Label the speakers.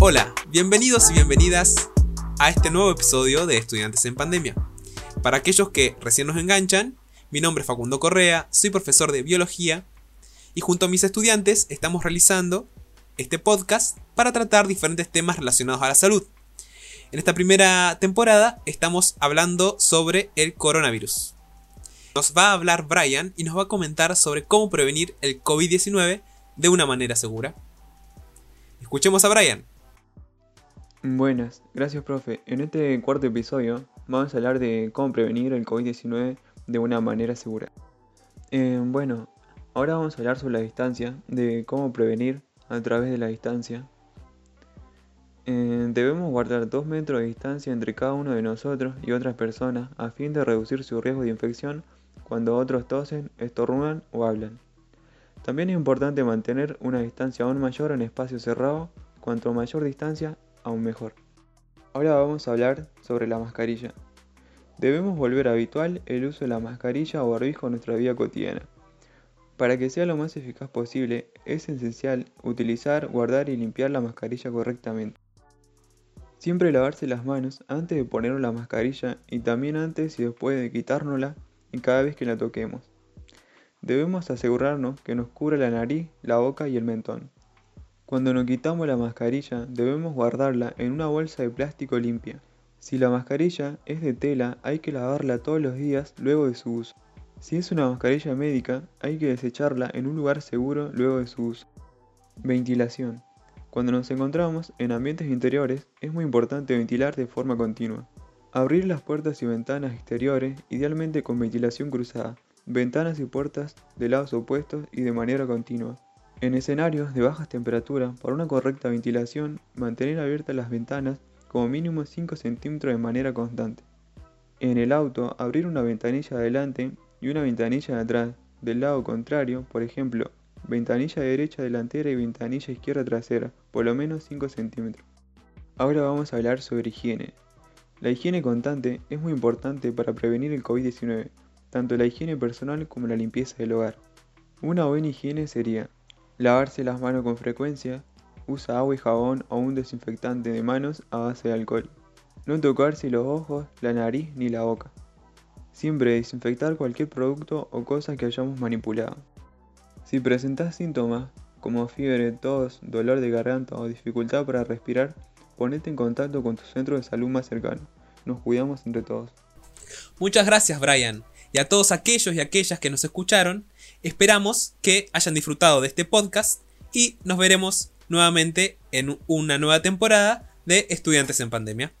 Speaker 1: Hola, bienvenidos y bienvenidas a este nuevo episodio de Estudiantes en Pandemia. Para aquellos que recién nos enganchan, mi nombre es Facundo Correa, soy profesor de biología y junto a mis estudiantes estamos realizando este podcast para tratar diferentes temas relacionados a la salud. En esta primera temporada estamos hablando sobre el coronavirus. Nos va a hablar Brian y nos va a comentar sobre cómo prevenir el COVID-19 de una manera segura. Escuchemos a Brian.
Speaker 2: Buenas, gracias profe. En este cuarto episodio vamos a hablar de cómo prevenir el COVID-19 de una manera segura. Eh, bueno, ahora vamos a hablar sobre la distancia, de cómo prevenir a través de la distancia. Eh, debemos guardar 2 metros de distancia entre cada uno de nosotros y otras personas a fin de reducir su riesgo de infección cuando otros tosen, estornudan o hablan. También es importante mantener una distancia aún mayor en espacios cerrados, cuanto mayor distancia, aún mejor. Ahora vamos a hablar sobre la mascarilla. Debemos volver habitual el uso de la mascarilla o barbijo en nuestra vida cotidiana. Para que sea lo más eficaz posible, es esencial utilizar, guardar y limpiar la mascarilla correctamente. Siempre lavarse las manos antes de ponernos la mascarilla y también antes y después de quitárnosla y cada vez que la toquemos. Debemos asegurarnos que nos cubra la nariz, la boca y el mentón. Cuando nos quitamos la mascarilla, debemos guardarla en una bolsa de plástico limpia. Si la mascarilla es de tela, hay que lavarla todos los días luego de su uso. Si es una mascarilla médica, hay que desecharla en un lugar seguro luego de su uso. Ventilación. Cuando nos encontramos en ambientes interiores, es muy importante ventilar de forma continua. Abrir las puertas y ventanas exteriores, idealmente con ventilación cruzada, ventanas y puertas de lados opuestos y de manera continua. En escenarios de bajas temperaturas, para una correcta ventilación, mantener abiertas las ventanas como mínimo 5 centímetros de manera constante. En el auto, abrir una ventanilla adelante y una ventanilla de atrás, del lado contrario, por ejemplo, ventanilla derecha delantera y ventanilla izquierda trasera, por lo menos 5 centímetros. Ahora vamos a hablar sobre higiene. La higiene constante es muy importante para prevenir el COVID-19, tanto la higiene personal como la limpieza del hogar. Una buena higiene sería Lavarse las manos con frecuencia. Usa agua y jabón o un desinfectante de manos a base de alcohol. No tocarse los ojos, la nariz ni la boca. Siempre desinfectar cualquier producto o cosa que hayamos manipulado. Si presentas síntomas como fiebre, tos, dolor de garganta o dificultad para respirar, ponete en contacto con tu centro de salud más cercano. Nos cuidamos entre todos.
Speaker 1: Muchas gracias Brian. Y a todos aquellos y aquellas que nos escucharon, Esperamos que hayan disfrutado de este podcast y nos veremos nuevamente en una nueva temporada de Estudiantes en Pandemia.